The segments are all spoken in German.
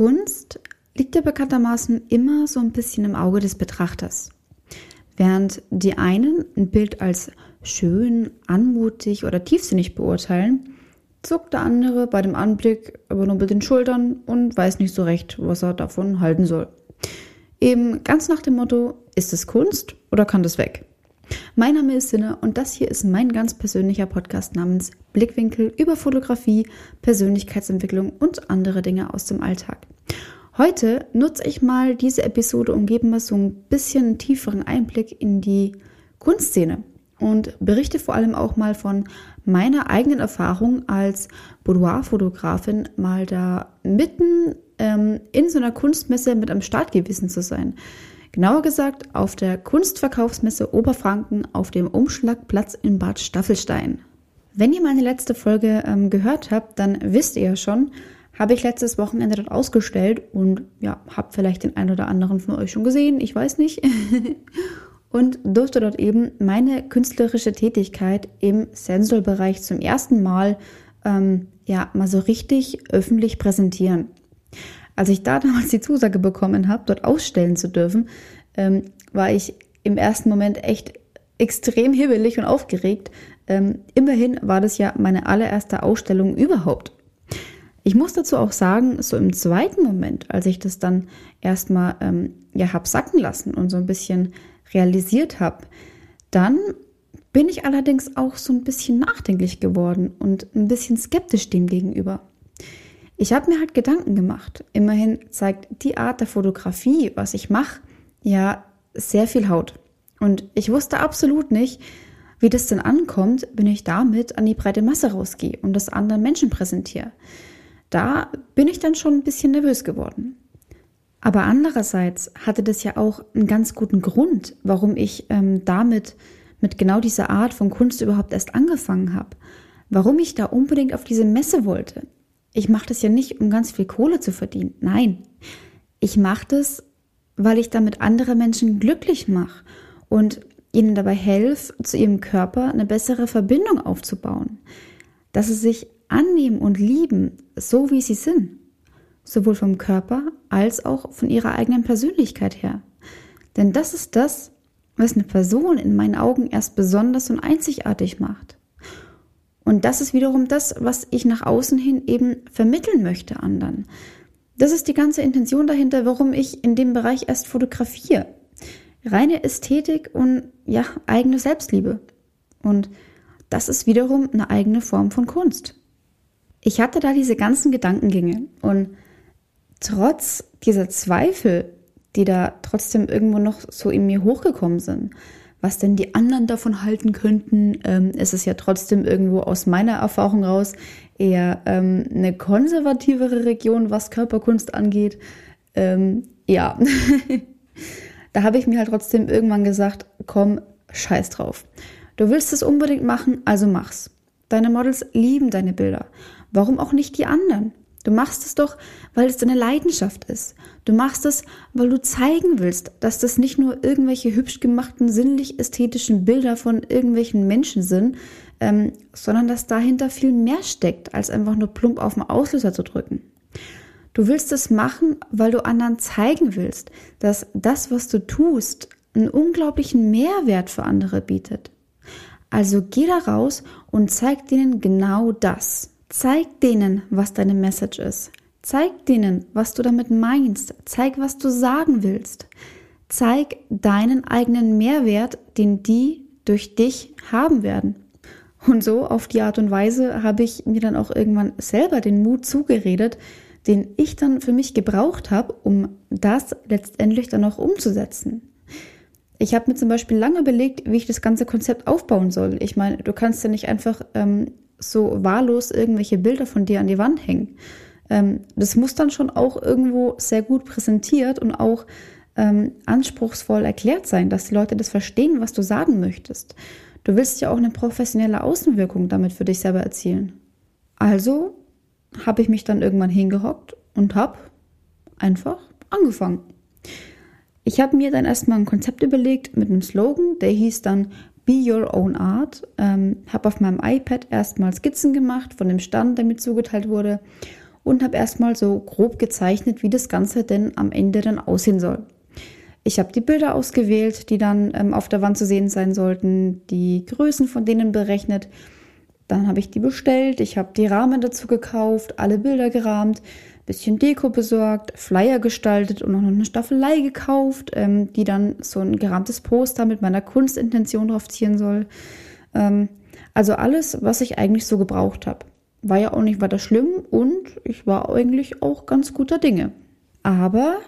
Kunst liegt ja bekanntermaßen immer so ein bisschen im Auge des Betrachters. Während die einen ein Bild als schön, anmutig oder tiefsinnig beurteilen, zuckt der andere bei dem Anblick aber nur mit den Schultern und weiß nicht so recht, was er davon halten soll. Eben ganz nach dem Motto, ist es Kunst oder kann das weg? Mein Name ist Sinne und das hier ist mein ganz persönlicher Podcast namens Blickwinkel über Fotografie, Persönlichkeitsentwicklung und andere Dinge aus dem Alltag. Heute nutze ich mal diese Episode und gebe mal so ein bisschen tieferen Einblick in die Kunstszene und berichte vor allem auch mal von meiner eigenen Erfahrung als Boudoir-Fotografin, mal da mitten ähm, in so einer Kunstmesse mit am Start gewesen zu sein. Genauer gesagt auf der Kunstverkaufsmesse Oberfranken auf dem Umschlagplatz in Bad Staffelstein. Wenn ihr meine letzte Folge ähm, gehört habt, dann wisst ihr ja schon, habe ich letztes Wochenende dort ausgestellt und ja, habt vielleicht den einen oder anderen von euch schon gesehen, ich weiß nicht. und durfte dort eben meine künstlerische Tätigkeit im Sensorbereich zum ersten Mal ähm, ja mal so richtig öffentlich präsentieren. Als ich da damals die Zusage bekommen habe, dort ausstellen zu dürfen, ähm, war ich im ersten Moment echt extrem hibbelig und aufgeregt. Ähm, immerhin war das ja meine allererste Ausstellung überhaupt. Ich muss dazu auch sagen, so im zweiten Moment, als ich das dann erstmal ähm, ja hab sacken lassen und so ein bisschen realisiert habe, dann bin ich allerdings auch so ein bisschen nachdenklich geworden und ein bisschen skeptisch dem gegenüber. Ich habe mir halt Gedanken gemacht. Immerhin zeigt die Art der Fotografie, was ich mache, ja sehr viel Haut. Und ich wusste absolut nicht, wie das denn ankommt, wenn ich damit an die breite Masse rausgehe und das anderen Menschen präsentiere. Da bin ich dann schon ein bisschen nervös geworden. Aber andererseits hatte das ja auch einen ganz guten Grund, warum ich ähm, damit mit genau dieser Art von Kunst überhaupt erst angefangen habe. Warum ich da unbedingt auf diese Messe wollte. Ich mache das ja nicht, um ganz viel Kohle zu verdienen. Nein, ich mache das, weil ich damit andere Menschen glücklich mache und ihnen dabei helfe, zu ihrem Körper eine bessere Verbindung aufzubauen. Dass sie sich annehmen und lieben, so wie sie sind sowohl vom Körper als auch von ihrer eigenen Persönlichkeit her. Denn das ist das, was eine Person in meinen Augen erst besonders und einzigartig macht. Und das ist wiederum das, was ich nach außen hin eben vermitteln möchte anderen. Das ist die ganze Intention dahinter, warum ich in dem Bereich erst fotografiere. Reine Ästhetik und ja, eigene Selbstliebe. Und das ist wiederum eine eigene Form von Kunst. Ich hatte da diese ganzen Gedankengänge und trotz dieser Zweifel, die da trotzdem irgendwo noch so in mir hochgekommen sind, was denn die anderen davon halten könnten, ähm, ist es ja trotzdem irgendwo aus meiner Erfahrung raus eher ähm, eine konservativere Region, was Körperkunst angeht. Ähm, ja, da habe ich mir halt trotzdem irgendwann gesagt, komm, scheiß drauf. Du willst es unbedingt machen, also mach's. Deine Models lieben deine Bilder. Warum auch nicht die anderen? Du machst es doch, weil es deine Leidenschaft ist. Du machst es, weil du zeigen willst, dass das nicht nur irgendwelche hübsch gemachten, sinnlich ästhetischen Bilder von irgendwelchen Menschen sind, ähm, sondern dass dahinter viel mehr steckt, als einfach nur plump auf den Auslöser zu drücken. Du willst es machen, weil du anderen zeigen willst, dass das, was du tust, einen unglaublichen Mehrwert für andere bietet. Also geh da raus und zeig denen genau das. Zeig denen, was deine Message ist. Zeig denen, was du damit meinst. Zeig, was du sagen willst. Zeig deinen eigenen Mehrwert, den die durch dich haben werden. Und so auf die Art und Weise habe ich mir dann auch irgendwann selber den Mut zugeredet, den ich dann für mich gebraucht habe, um das letztendlich dann auch umzusetzen. Ich habe mir zum Beispiel lange überlegt, wie ich das ganze Konzept aufbauen soll. Ich meine, du kannst ja nicht einfach ähm, so wahllos irgendwelche Bilder von dir an die Wand hängen. Ähm, das muss dann schon auch irgendwo sehr gut präsentiert und auch ähm, anspruchsvoll erklärt sein, dass die Leute das verstehen, was du sagen möchtest. Du willst ja auch eine professionelle Außenwirkung damit für dich selber erzielen. Also habe ich mich dann irgendwann hingehockt und habe einfach angefangen. Ich habe mir dann erstmal ein Konzept überlegt mit einem Slogan, der hieß dann Be Your Own Art. Ähm, habe auf meinem iPad erstmal Skizzen gemacht von dem Stand, der mir zugeteilt wurde. und habe erstmal so grob gezeichnet, wie das Ganze denn am Ende dann aussehen soll. Ich habe die Bilder ausgewählt, die dann ähm, auf der Wand zu sehen sein sollten, die Größen von denen berechnet. Dann habe ich die bestellt, ich habe die Rahmen dazu gekauft, alle Bilder gerahmt, bisschen Deko besorgt, Flyer gestaltet und noch eine Staffelei gekauft, ähm, die dann so ein gerahmtes Poster mit meiner Kunstintention drauf ziehen soll. Ähm, also alles, was ich eigentlich so gebraucht habe. War ja auch nicht weiter schlimm und ich war eigentlich auch ganz guter Dinge. Aber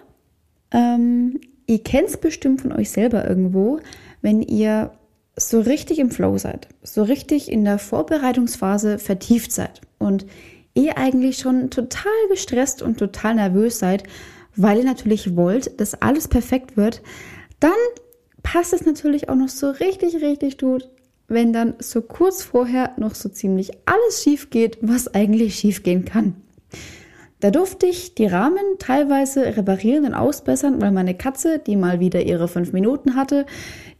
ähm, ihr kennt es bestimmt von euch selber irgendwo, wenn ihr so richtig im Flow seid, so richtig in der Vorbereitungsphase vertieft seid und ihr eigentlich schon total gestresst und total nervös seid, weil ihr natürlich wollt, dass alles perfekt wird, dann passt es natürlich auch noch so richtig, richtig gut, wenn dann so kurz vorher noch so ziemlich alles schief geht, was eigentlich schief gehen kann. Da durfte ich die Rahmen teilweise reparieren und ausbessern, weil meine Katze, die mal wieder ihre fünf Minuten hatte,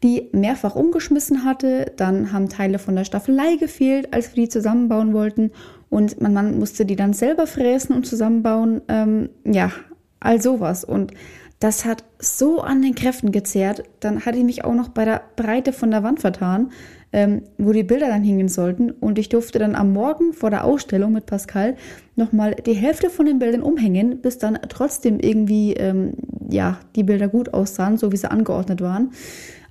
die mehrfach umgeschmissen hatte. Dann haben Teile von der Staffelei gefehlt, als wir die zusammenbauen wollten. Und mein Mann musste die dann selber fräsen und zusammenbauen. Ähm, ja, all sowas. Und das hat so an den Kräften gezehrt. Dann hatte ich mich auch noch bei der Breite von der Wand vertan ähm, wo die Bilder dann hingen sollten. Und ich durfte dann am Morgen vor der Ausstellung mit Pascal nochmal die Hälfte von den Bildern umhängen, bis dann trotzdem irgendwie ähm, ja, die Bilder gut aussahen, so wie sie angeordnet waren.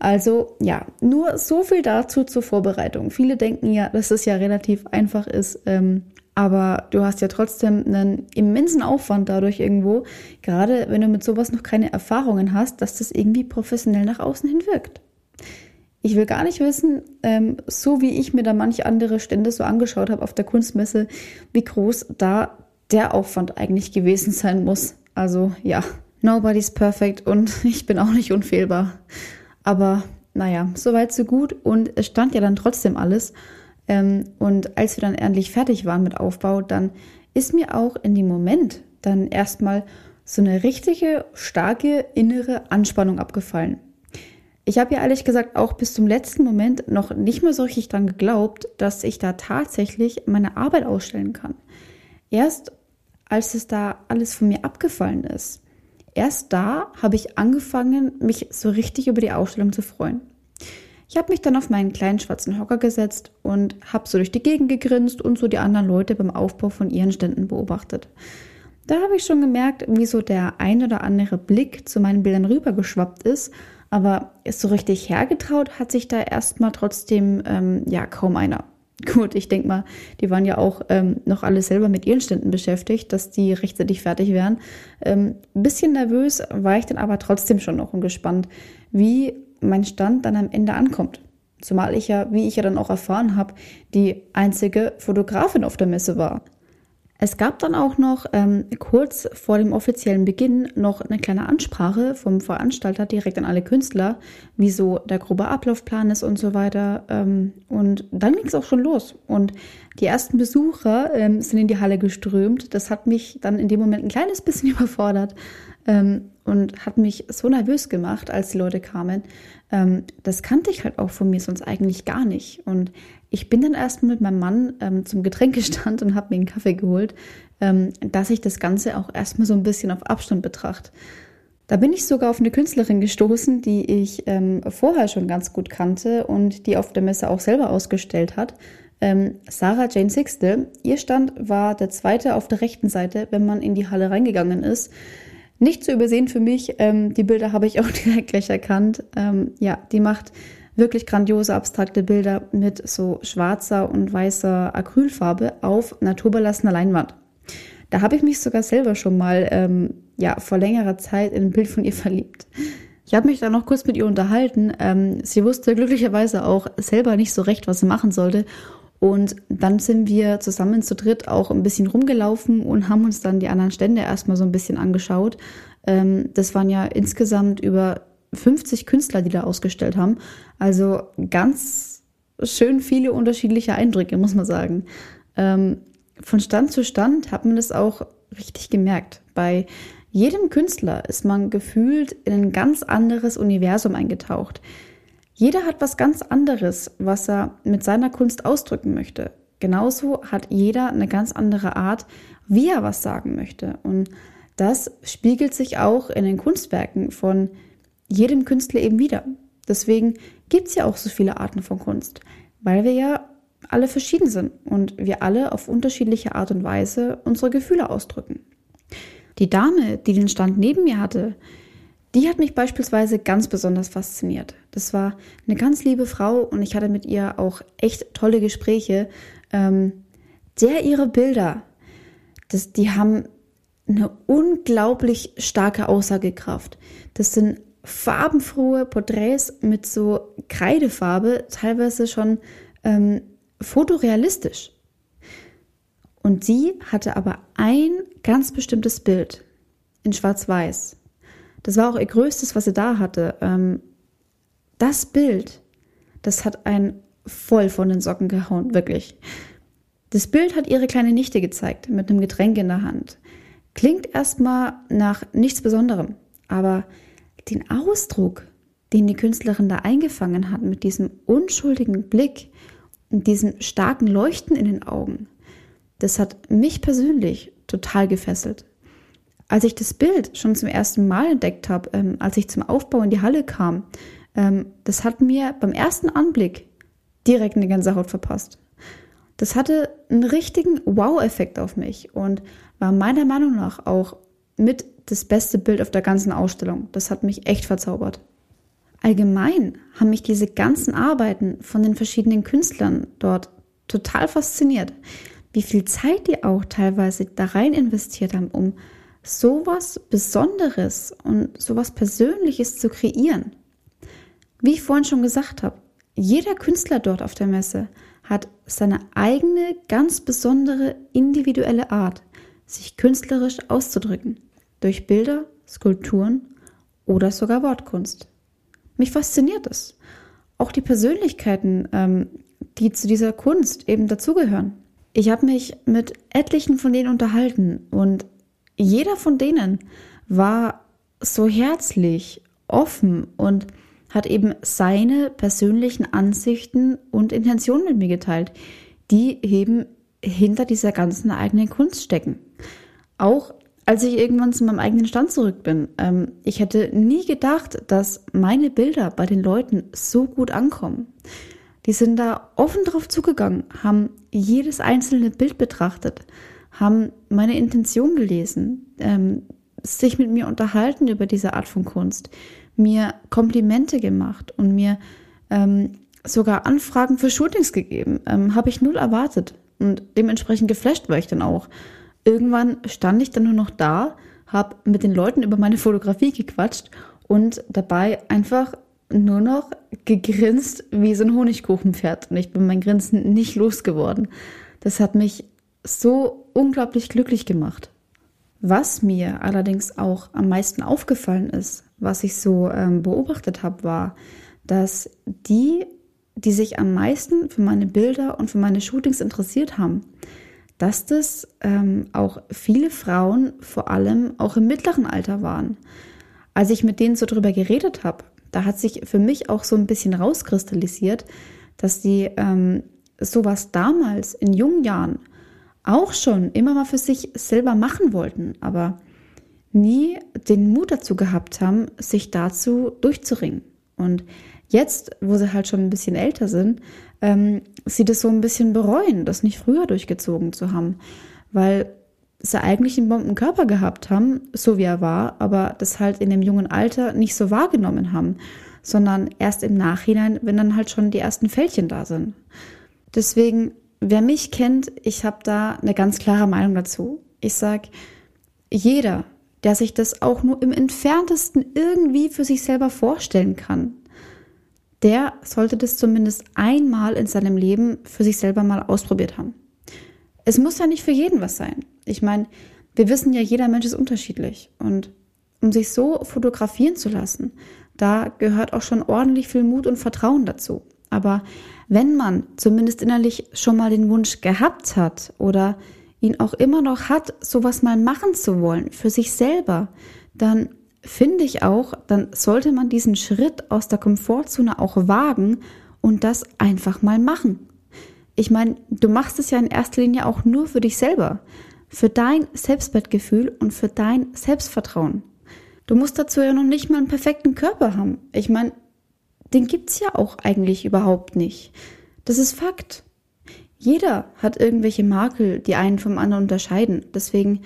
Also ja, nur so viel dazu zur Vorbereitung. Viele denken ja, dass es ja relativ einfach ist, ähm, aber du hast ja trotzdem einen immensen Aufwand dadurch irgendwo, gerade wenn du mit sowas noch keine Erfahrungen hast, dass das irgendwie professionell nach außen hin wirkt. Ich will gar nicht wissen, ähm, so wie ich mir da manche andere Stände so angeschaut habe auf der Kunstmesse, wie groß da der Aufwand eigentlich gewesen sein muss. Also ja, nobody's perfect und ich bin auch nicht unfehlbar. Aber naja, soweit so gut und es stand ja dann trotzdem alles. Ähm, und als wir dann endlich fertig waren mit Aufbau, dann ist mir auch in dem Moment dann erstmal so eine richtige, starke innere Anspannung abgefallen. Ich habe ja ehrlich gesagt auch bis zum letzten Moment noch nicht mehr so richtig dran geglaubt, dass ich da tatsächlich meine Arbeit ausstellen kann. Erst als es da alles von mir abgefallen ist, erst da habe ich angefangen, mich so richtig über die Ausstellung zu freuen. Ich habe mich dann auf meinen kleinen schwarzen Hocker gesetzt und habe so durch die Gegend gegrinst und so die anderen Leute beim Aufbau von ihren Ständen beobachtet. Da habe ich schon gemerkt, wie so der ein oder andere Blick zu meinen Bildern rübergeschwappt ist aber ist so richtig hergetraut hat sich da erstmal trotzdem ähm, ja kaum einer. Gut, ich denke mal, die waren ja auch ähm, noch alle selber mit ihren Ständen beschäftigt, dass die rechtzeitig fertig wären. Ähm, bisschen nervös war ich dann aber trotzdem schon noch und gespannt, wie mein Stand dann am Ende ankommt. Zumal ich ja, wie ich ja dann auch erfahren habe, die einzige Fotografin auf der Messe war. Es gab dann auch noch ähm, kurz vor dem offiziellen Beginn noch eine kleine Ansprache vom Veranstalter direkt an alle Künstler, wie so der grobe Ablaufplan ist und so weiter. Ähm, und dann ging es auch schon los. Und die ersten Besucher ähm, sind in die Halle geströmt. Das hat mich dann in dem Moment ein kleines bisschen überfordert ähm, und hat mich so nervös gemacht, als die Leute kamen. Ähm, das kannte ich halt auch von mir sonst eigentlich gar nicht. Und ich bin dann erst mit meinem Mann ähm, zum Getränkestand und habe mir einen Kaffee geholt, ähm, dass ich das Ganze auch erstmal so ein bisschen auf Abstand betrachte. Da bin ich sogar auf eine Künstlerin gestoßen, die ich ähm, vorher schon ganz gut kannte und die auf der Messe auch selber ausgestellt hat. Ähm, Sarah Jane Sixte. Ihr Stand war der zweite auf der rechten Seite, wenn man in die Halle reingegangen ist. Nicht zu übersehen für mich, ähm, die Bilder habe ich auch direkt gleich erkannt. Ähm, ja, die macht wirklich grandiose abstrakte Bilder mit so schwarzer und weißer Acrylfarbe auf naturbelassener Leinwand. Da habe ich mich sogar selber schon mal ähm, ja, vor längerer Zeit in ein Bild von ihr verliebt. Ich habe mich dann noch kurz mit ihr unterhalten. Ähm, sie wusste glücklicherweise auch selber nicht so recht, was sie machen sollte. Und dann sind wir zusammen zu dritt auch ein bisschen rumgelaufen und haben uns dann die anderen Stände erstmal so ein bisschen angeschaut. Ähm, das waren ja insgesamt über 50 Künstler, die da ausgestellt haben. Also ganz schön viele unterschiedliche Eindrücke, muss man sagen. Ähm, von Stand zu Stand hat man das auch richtig gemerkt. Bei jedem Künstler ist man gefühlt in ein ganz anderes Universum eingetaucht. Jeder hat was ganz anderes, was er mit seiner Kunst ausdrücken möchte. Genauso hat jeder eine ganz andere Art, wie er was sagen möchte. Und das spiegelt sich auch in den Kunstwerken von jedem Künstler eben wieder. Deswegen gibt es ja auch so viele Arten von Kunst, weil wir ja alle verschieden sind und wir alle auf unterschiedliche Art und Weise unsere Gefühle ausdrücken. Die Dame, die den Stand neben mir hatte, die hat mich beispielsweise ganz besonders fasziniert. Das war eine ganz liebe Frau und ich hatte mit ihr auch echt tolle Gespräche. Ähm, der ihre Bilder, das, die haben eine unglaublich starke Aussagekraft. Das sind farbenfrohe Porträts mit so Kreidefarbe, teilweise schon ähm, fotorealistisch. Und sie hatte aber ein ganz bestimmtes Bild in Schwarz-Weiß. Das war auch ihr größtes, was sie da hatte. Ähm, das Bild, das hat einen voll von den Socken gehauen, wirklich. Das Bild hat ihre kleine Nichte gezeigt, mit einem Getränk in der Hand. Klingt erstmal nach nichts Besonderem, aber den Ausdruck, den die Künstlerin da eingefangen hat, mit diesem unschuldigen Blick und diesem starken Leuchten in den Augen, das hat mich persönlich total gefesselt. Als ich das Bild schon zum ersten Mal entdeckt habe, ähm, als ich zum Aufbau in die Halle kam, ähm, das hat mir beim ersten Anblick direkt eine Gänsehaut verpasst. Das hatte einen richtigen Wow-Effekt auf mich und war meiner Meinung nach auch mit das beste Bild auf der ganzen Ausstellung. Das hat mich echt verzaubert. Allgemein haben mich diese ganzen Arbeiten von den verschiedenen Künstlern dort total fasziniert. Wie viel Zeit die auch teilweise da rein investiert haben, um sowas Besonderes und sowas Persönliches zu kreieren. Wie ich vorhin schon gesagt habe, jeder Künstler dort auf der Messe hat seine eigene, ganz besondere, individuelle Art, sich künstlerisch auszudrücken. Durch Bilder, Skulpturen oder sogar Wortkunst. Mich fasziniert es. Auch die Persönlichkeiten, ähm, die zu dieser Kunst eben dazugehören. Ich habe mich mit etlichen von denen unterhalten und jeder von denen war so herzlich, offen und hat eben seine persönlichen Ansichten und Intentionen mit mir geteilt, die eben hinter dieser ganzen eigenen Kunst stecken. Auch als ich irgendwann zu meinem eigenen Stand zurück bin, ähm, ich hätte nie gedacht, dass meine Bilder bei den Leuten so gut ankommen. Die sind da offen drauf zugegangen, haben jedes einzelne Bild betrachtet, haben meine Intention gelesen, ähm, sich mit mir unterhalten über diese Art von Kunst, mir Komplimente gemacht und mir ähm, sogar Anfragen für Shootings gegeben. Ähm, Habe ich null erwartet und dementsprechend geflasht war ich dann auch. Irgendwann stand ich dann nur noch da, habe mit den Leuten über meine Fotografie gequatscht und dabei einfach nur noch gegrinst wie so ein Honigkuchenpferd. Und ich bin mein Grinsen nicht losgeworden. Das hat mich so unglaublich glücklich gemacht. Was mir allerdings auch am meisten aufgefallen ist, was ich so ähm, beobachtet habe, war, dass die, die sich am meisten für meine Bilder und für meine Shootings interessiert haben, dass das ähm, auch viele Frauen, vor allem auch im mittleren Alter waren. Als ich mit denen so drüber geredet habe, da hat sich für mich auch so ein bisschen rauskristallisiert, dass die ähm, sowas damals in jungen Jahren auch schon immer mal für sich selber machen wollten, aber nie den Mut dazu gehabt haben, sich dazu durchzuringen. Und jetzt, wo sie halt schon ein bisschen älter sind, ähm, sie das so ein bisschen bereuen, das nicht früher durchgezogen zu haben, weil sie eigentlich einen Bombenkörper gehabt haben, so wie er war, aber das halt in dem jungen Alter nicht so wahrgenommen haben, sondern erst im Nachhinein, wenn dann halt schon die ersten Fältchen da sind. Deswegen Wer mich kennt, ich habe da eine ganz klare Meinung dazu. Ich sage, jeder, der sich das auch nur im entferntesten irgendwie für sich selber vorstellen kann, der sollte das zumindest einmal in seinem Leben für sich selber mal ausprobiert haben. Es muss ja nicht für jeden was sein. Ich meine, wir wissen ja, jeder Mensch ist unterschiedlich. Und um sich so fotografieren zu lassen, da gehört auch schon ordentlich viel Mut und Vertrauen dazu. Aber wenn man zumindest innerlich schon mal den Wunsch gehabt hat oder ihn auch immer noch hat, sowas mal machen zu wollen für sich selber, dann finde ich auch, dann sollte man diesen Schritt aus der Komfortzone auch wagen und das einfach mal machen. Ich meine, du machst es ja in erster Linie auch nur für dich selber. für dein Selbstwertgefühl und für dein Selbstvertrauen. Du musst dazu ja noch nicht mal einen perfekten Körper haben. Ich meine, den gibt's ja auch eigentlich überhaupt nicht. Das ist Fakt. Jeder hat irgendwelche Makel, die einen vom anderen unterscheiden. Deswegen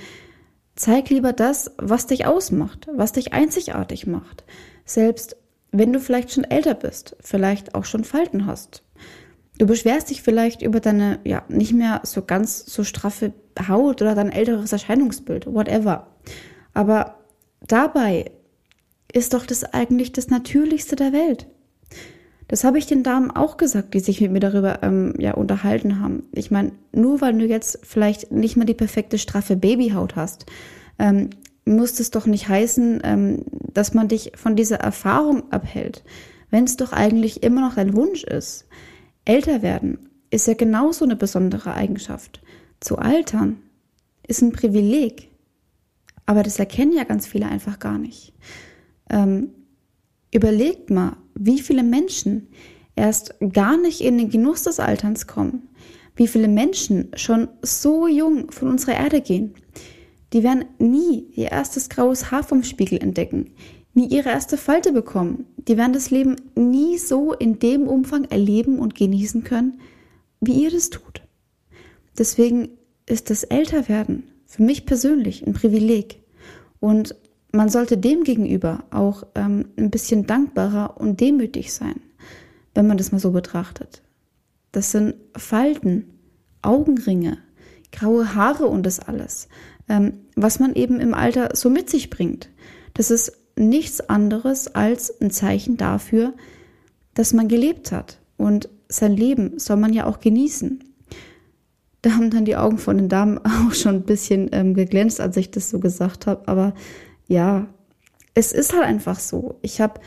zeig lieber das, was dich ausmacht, was dich einzigartig macht. Selbst wenn du vielleicht schon älter bist, vielleicht auch schon Falten hast. Du beschwerst dich vielleicht über deine, ja, nicht mehr so ganz so straffe Haut oder dein älteres Erscheinungsbild, whatever. Aber dabei ist doch das eigentlich das Natürlichste der Welt. Das habe ich den Damen auch gesagt, die sich mit mir darüber ähm, ja, unterhalten haben. Ich meine, nur weil du jetzt vielleicht nicht mehr die perfekte straffe Babyhaut hast, ähm, muss das doch nicht heißen, ähm, dass man dich von dieser Erfahrung abhält, wenn es doch eigentlich immer noch dein Wunsch ist. Älter werden ist ja genauso eine besondere Eigenschaft. Zu altern ist ein Privileg. Aber das erkennen ja ganz viele einfach gar nicht. Ähm, überlegt mal, wie viele Menschen erst gar nicht in den Genuss des Alterns kommen, wie viele Menschen schon so jung von unserer Erde gehen. Die werden nie ihr erstes graues Haar vom Spiegel entdecken, nie ihre erste Falte bekommen. Die werden das Leben nie so in dem Umfang erleben und genießen können, wie ihr das tut. Deswegen ist das Älterwerden für mich persönlich ein Privileg. Und man sollte dem gegenüber auch ähm, ein bisschen dankbarer und demütig sein, wenn man das mal so betrachtet. Das sind Falten, Augenringe, graue Haare und das alles, ähm, was man eben im Alter so mit sich bringt. Das ist nichts anderes als ein Zeichen dafür, dass man gelebt hat. Und sein Leben soll man ja auch genießen. Da haben dann die Augen von den Damen auch schon ein bisschen ähm, geglänzt, als ich das so gesagt habe. Aber ja, es ist halt einfach so. Ich habe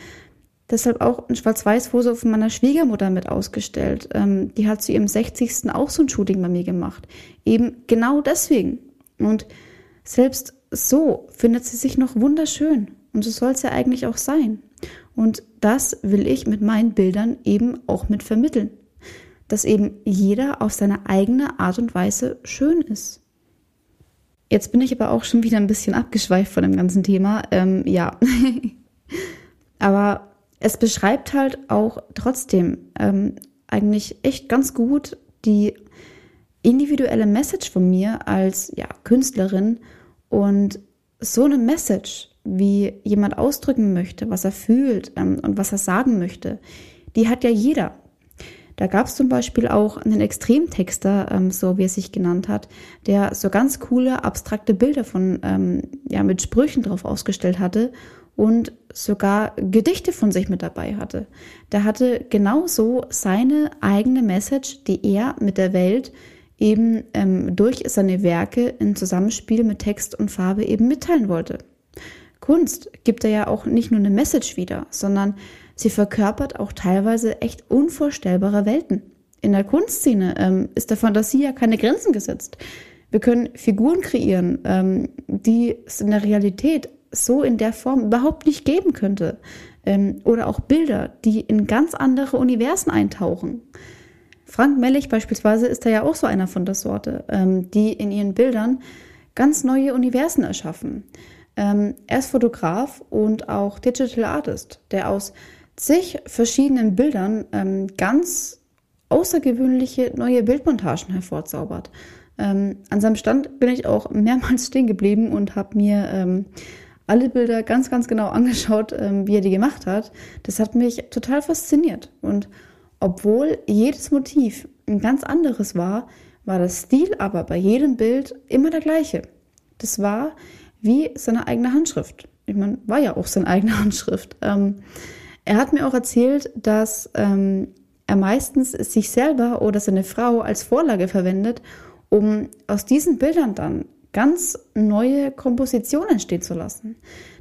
deshalb auch ein Schwarz-Weiß-Foto von meiner Schwiegermutter mit ausgestellt. Ähm, die hat zu ihrem 60. auch so ein Shooting bei mir gemacht. Eben genau deswegen. Und selbst so findet sie sich noch wunderschön. Und so soll es ja eigentlich auch sein. Und das will ich mit meinen Bildern eben auch mit vermitteln. Dass eben jeder auf seine eigene Art und Weise schön ist. Jetzt bin ich aber auch schon wieder ein bisschen abgeschweift von dem ganzen Thema. Ähm, ja. aber es beschreibt halt auch trotzdem ähm, eigentlich echt ganz gut die individuelle Message von mir als ja, Künstlerin und so eine Message, wie jemand ausdrücken möchte, was er fühlt ähm, und was er sagen möchte, die hat ja jeder. Da gab es zum Beispiel auch einen Extremtexter, ähm, so wie er sich genannt hat, der so ganz coole, abstrakte Bilder von, ähm, ja, mit Sprüchen drauf ausgestellt hatte und sogar Gedichte von sich mit dabei hatte. Der hatte genauso seine eigene Message, die er mit der Welt eben ähm, durch seine Werke in Zusammenspiel mit Text und Farbe eben mitteilen wollte. Kunst gibt er ja auch nicht nur eine Message wieder, sondern Sie verkörpert auch teilweise echt unvorstellbare Welten. In der Kunstszene ähm, ist der Fantasie ja keine Grenzen gesetzt. Wir können Figuren kreieren, ähm, die es in der Realität so in der Form überhaupt nicht geben könnte. Ähm, oder auch Bilder, die in ganz andere Universen eintauchen. Frank Mellich beispielsweise ist da ja auch so einer von der Sorte, ähm, die in ihren Bildern ganz neue Universen erschaffen. Ähm, er ist Fotograf und auch Digital Artist, der aus zig verschiedenen Bildern ähm, ganz außergewöhnliche neue Bildmontagen hervorzaubert. Ähm, an seinem Stand bin ich auch mehrmals stehen geblieben und habe mir ähm, alle Bilder ganz, ganz genau angeschaut, ähm, wie er die gemacht hat. Das hat mich total fasziniert. Und obwohl jedes Motiv ein ganz anderes war, war der Stil aber bei jedem Bild immer der gleiche. Das war wie seine eigene Handschrift. Ich meine, war ja auch seine eigene Handschrift. Ähm, er hat mir auch erzählt, dass ähm, er meistens sich selber oder seine Frau als Vorlage verwendet, um aus diesen Bildern dann ganz neue Kompositionen entstehen zu lassen.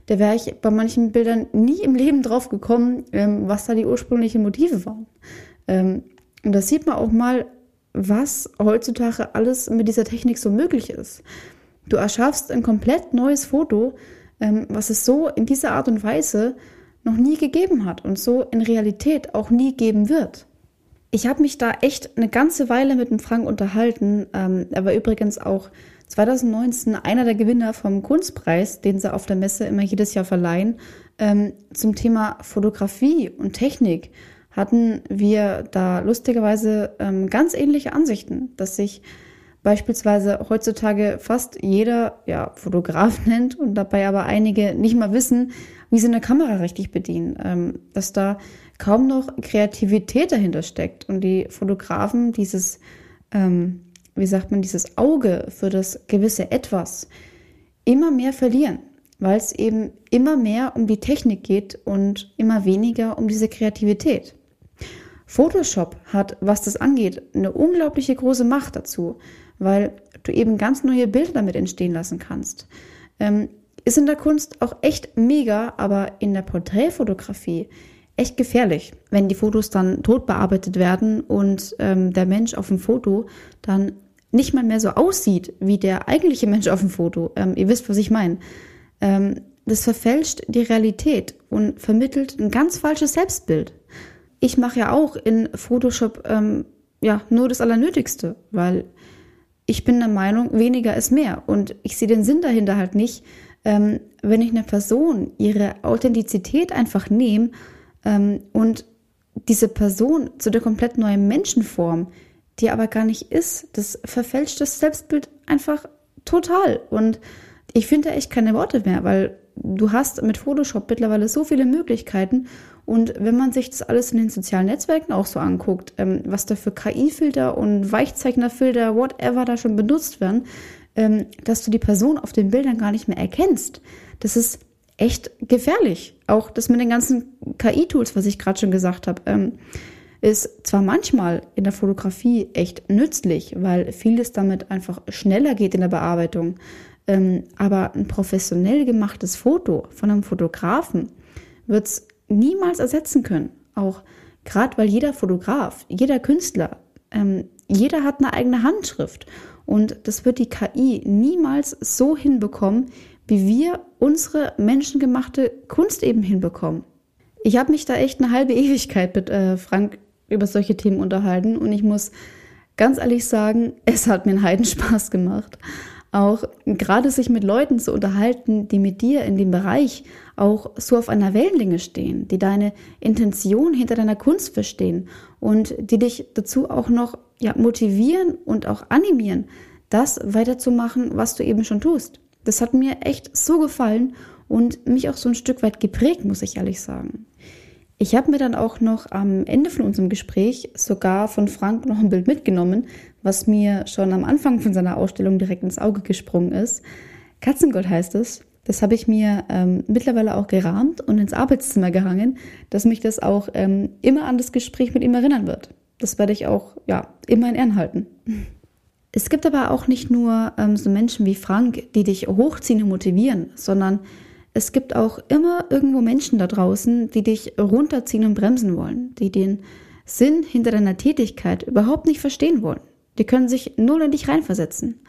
Da wäre ich bei manchen Bildern nie im Leben drauf gekommen, ähm, was da die ursprünglichen Motive waren. Ähm, und da sieht man auch mal, was heutzutage alles mit dieser Technik so möglich ist. Du erschaffst ein komplett neues Foto, ähm, was es so in dieser Art und Weise noch nie gegeben hat und so in Realität auch nie geben wird. Ich habe mich da echt eine ganze Weile mit dem Frank unterhalten. Ähm, er war übrigens auch 2019 einer der Gewinner vom Kunstpreis, den sie auf der Messe immer jedes Jahr verleihen, ähm, zum Thema Fotografie und Technik hatten wir da lustigerweise ähm, ganz ähnliche Ansichten, dass sich beispielsweise heutzutage fast jeder ja, Fotograf nennt und dabei aber einige nicht mal wissen, wie sie eine Kamera richtig bedienen, ähm, dass da kaum noch Kreativität dahinter steckt und die Fotografen dieses ähm, wie sagt man, dieses Auge für das gewisse Etwas immer mehr verlieren, weil es eben immer mehr um die Technik geht und immer weniger um diese Kreativität. Photoshop hat, was das angeht, eine unglaubliche große Macht dazu, weil du eben ganz neue Bilder damit entstehen lassen kannst. Ähm, ist in der Kunst auch echt mega, aber in der Porträtfotografie echt gefährlich, wenn die Fotos dann tot bearbeitet werden und ähm, der Mensch auf dem Foto dann nicht mal mehr so aussieht wie der eigentliche Mensch auf dem Foto. Ähm, ihr wisst, was ich meine. Ähm, das verfälscht die Realität und vermittelt ein ganz falsches Selbstbild. Ich mache ja auch in Photoshop ähm, ja nur das Allernötigste, weil ich bin der Meinung, weniger ist mehr. Und ich sehe den Sinn dahinter halt nicht, ähm, wenn ich eine Person ihre Authentizität einfach nehme ähm, und diese Person zu der komplett neuen Menschenform die aber gar nicht ist. Das verfälscht das Selbstbild einfach total. Und ich finde echt keine Worte mehr, weil du hast mit Photoshop mittlerweile so viele Möglichkeiten. Und wenn man sich das alles in den sozialen Netzwerken auch so anguckt, ähm, was da für KI-Filter und Weichzeichnerfilter, whatever da schon benutzt werden, dass du die Person auf den Bildern gar nicht mehr erkennst. Das ist echt gefährlich. Auch das mit den ganzen KI-Tools, was ich gerade schon gesagt habe. Ähm, ist zwar manchmal in der Fotografie echt nützlich, weil vieles damit einfach schneller geht in der Bearbeitung, ähm, aber ein professionell gemachtes Foto von einem Fotografen wird es niemals ersetzen können. Auch gerade weil jeder Fotograf, jeder Künstler, ähm, jeder hat eine eigene Handschrift und das wird die KI niemals so hinbekommen, wie wir unsere menschengemachte Kunst eben hinbekommen. Ich habe mich da echt eine halbe Ewigkeit mit äh, Frank über solche Themen unterhalten und ich muss ganz ehrlich sagen, es hat mir einen Heidenspaß gemacht. Auch gerade sich mit Leuten zu unterhalten, die mit dir in dem Bereich auch so auf einer Wellenlänge stehen, die deine Intention hinter deiner Kunst verstehen und die dich dazu auch noch ja, motivieren und auch animieren, das weiterzumachen, was du eben schon tust. Das hat mir echt so gefallen und mich auch so ein Stück weit geprägt, muss ich ehrlich sagen. Ich habe mir dann auch noch am Ende von unserem Gespräch sogar von Frank noch ein Bild mitgenommen, was mir schon am Anfang von seiner Ausstellung direkt ins Auge gesprungen ist. Katzengold heißt es. Das habe ich mir ähm, mittlerweile auch gerahmt und ins Arbeitszimmer gehangen, dass mich das auch ähm, immer an das Gespräch mit ihm erinnern wird. Das werde ich auch ja immer in Ehren halten. Es gibt aber auch nicht nur ähm, so Menschen wie Frank, die dich hochziehen und motivieren, sondern es gibt auch immer irgendwo Menschen da draußen, die dich runterziehen und bremsen wollen, die den Sinn hinter deiner Tätigkeit überhaupt nicht verstehen wollen. Die können sich null in dich reinversetzen.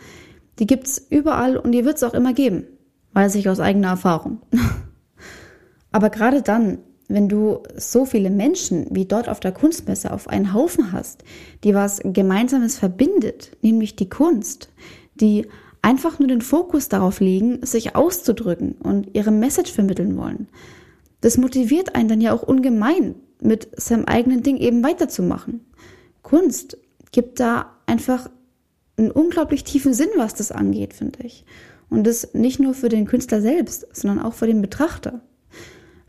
Die gibt's überall und die wird's auch immer geben, weiß ich aus eigener Erfahrung. Aber gerade dann, wenn du so viele Menschen wie dort auf der Kunstmesse auf einen Haufen hast, die was Gemeinsames verbindet, nämlich die Kunst, die einfach nur den Fokus darauf legen, sich auszudrücken und ihre Message vermitteln wollen. Das motiviert einen dann ja auch ungemein, mit seinem eigenen Ding eben weiterzumachen. Kunst gibt da einfach einen unglaublich tiefen Sinn, was das angeht, finde ich. Und das nicht nur für den Künstler selbst, sondern auch für den Betrachter.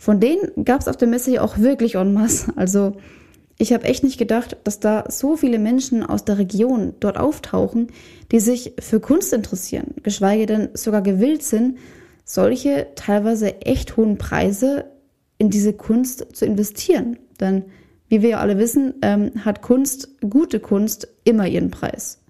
Von denen gab es auf der Messe ja auch wirklich en masse. Also ich habe echt nicht gedacht, dass da so viele Menschen aus der Region dort auftauchen, die sich für Kunst interessieren, geschweige denn sogar gewillt sind, solche teilweise echt hohen Preise in diese Kunst zu investieren. Denn wie wir ja alle wissen, ähm, hat Kunst, gute Kunst, immer ihren Preis.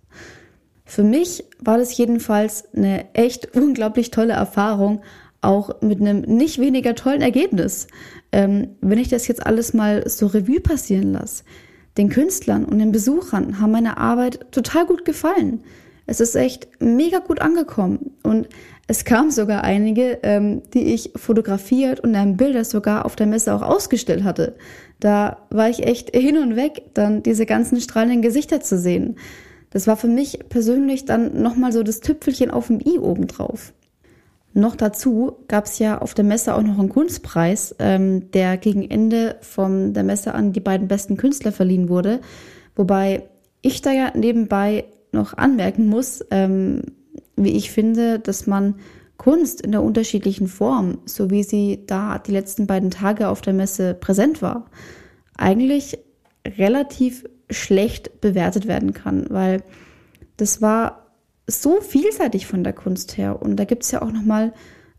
Für mich war das jedenfalls eine echt unglaublich tolle Erfahrung, auch mit einem nicht weniger tollen Ergebnis. Ähm, wenn ich das jetzt alles mal so Revue passieren lasse, den Künstlern und den Besuchern haben meine Arbeit total gut gefallen. Es ist echt mega gut angekommen und es kamen sogar einige, ähm, die ich fotografiert und dann Bilder sogar auf der Messe auch ausgestellt hatte. Da war ich echt hin und weg, dann diese ganzen strahlenden Gesichter zu sehen. Das war für mich persönlich dann nochmal so das Tüpfelchen auf dem i obendrauf. Noch dazu gab es ja auf der Messe auch noch einen Kunstpreis, ähm, der gegen Ende von der Messe an die beiden besten Künstler verliehen wurde. Wobei ich da ja nebenbei noch anmerken muss, ähm, wie ich finde, dass man Kunst in der unterschiedlichen Form, so wie sie da die letzten beiden Tage auf der Messe präsent war, eigentlich relativ schlecht bewertet werden kann, weil das war so vielseitig von der Kunst her. Und da gibt es ja auch nochmal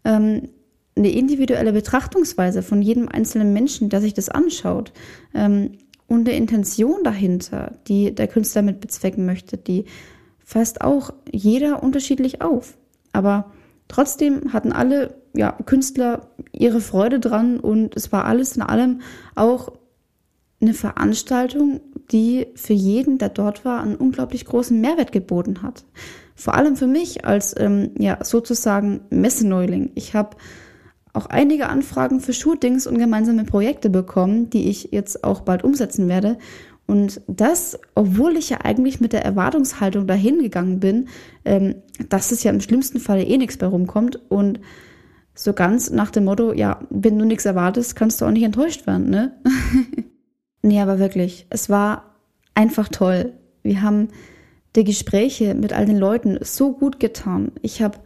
ähm, eine individuelle Betrachtungsweise von jedem einzelnen Menschen, der sich das anschaut. Ähm, und eine Intention dahinter, die der Künstler mit bezwecken möchte, die fasst auch jeder unterschiedlich auf. Aber trotzdem hatten alle ja, Künstler ihre Freude dran und es war alles in allem auch eine Veranstaltung, die für jeden, der dort war, einen unglaublich großen Mehrwert geboten hat. Vor allem für mich als ähm, ja sozusagen Messeneuling. Ich habe auch einige Anfragen für Shootings und gemeinsame Projekte bekommen, die ich jetzt auch bald umsetzen werde. Und das, obwohl ich ja eigentlich mit der Erwartungshaltung dahin gegangen bin, ähm, dass es ja im schlimmsten Falle eh nichts bei rumkommt und so ganz nach dem Motto, ja, wenn du nichts erwartest, kannst du auch nicht enttäuscht werden, ne? Nee, aber wirklich, es war einfach toll. Wir haben die Gespräche mit all den Leuten so gut getan. Ich habe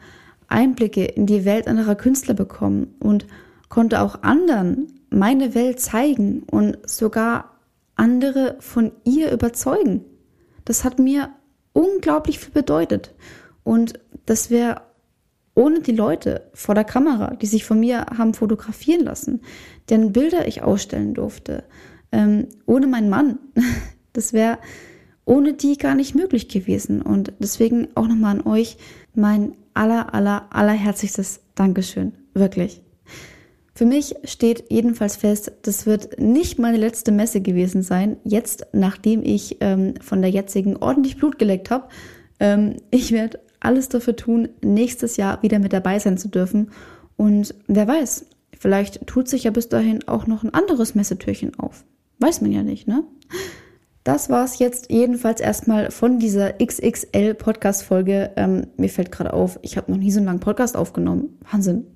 Einblicke in die Welt anderer Künstler bekommen und konnte auch anderen meine Welt zeigen und sogar andere von ihr überzeugen. Das hat mir unglaublich viel bedeutet. Und das wäre ohne die Leute vor der Kamera, die sich von mir haben fotografieren lassen, deren Bilder ich ausstellen durfte, ähm, ohne meinen Mann. Das wäre ohne die gar nicht möglich gewesen. Und deswegen auch nochmal an euch mein aller, aller, allerherzlichstes Dankeschön. Wirklich. Für mich steht jedenfalls fest, das wird nicht meine letzte Messe gewesen sein. Jetzt, nachdem ich ähm, von der jetzigen ordentlich Blut geleckt habe. Ähm, ich werde alles dafür tun, nächstes Jahr wieder mit dabei sein zu dürfen. Und wer weiß, vielleicht tut sich ja bis dahin auch noch ein anderes Messetürchen auf. Weiß man ja nicht, ne? Das war's jetzt jedenfalls erstmal von dieser XXL Podcast Folge. Ähm, mir fällt gerade auf, ich habe noch nie so einen langen Podcast aufgenommen. Wahnsinn.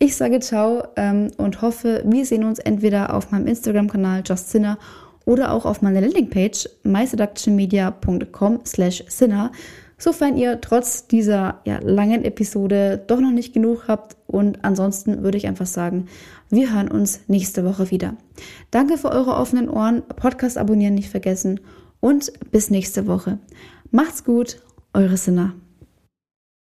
Ich sage ciao ähm, und hoffe, wir sehen uns entweder auf meinem Instagram-Kanal Just Sinner oder auch auf meiner Landingpage myseductionmedia.com slash sinner sofern ihr trotz dieser ja, langen Episode doch noch nicht genug habt. Und ansonsten würde ich einfach sagen, wir hören uns nächste Woche wieder. Danke für eure offenen Ohren, Podcast abonnieren nicht vergessen und bis nächste Woche. Macht's gut, eure Sinner.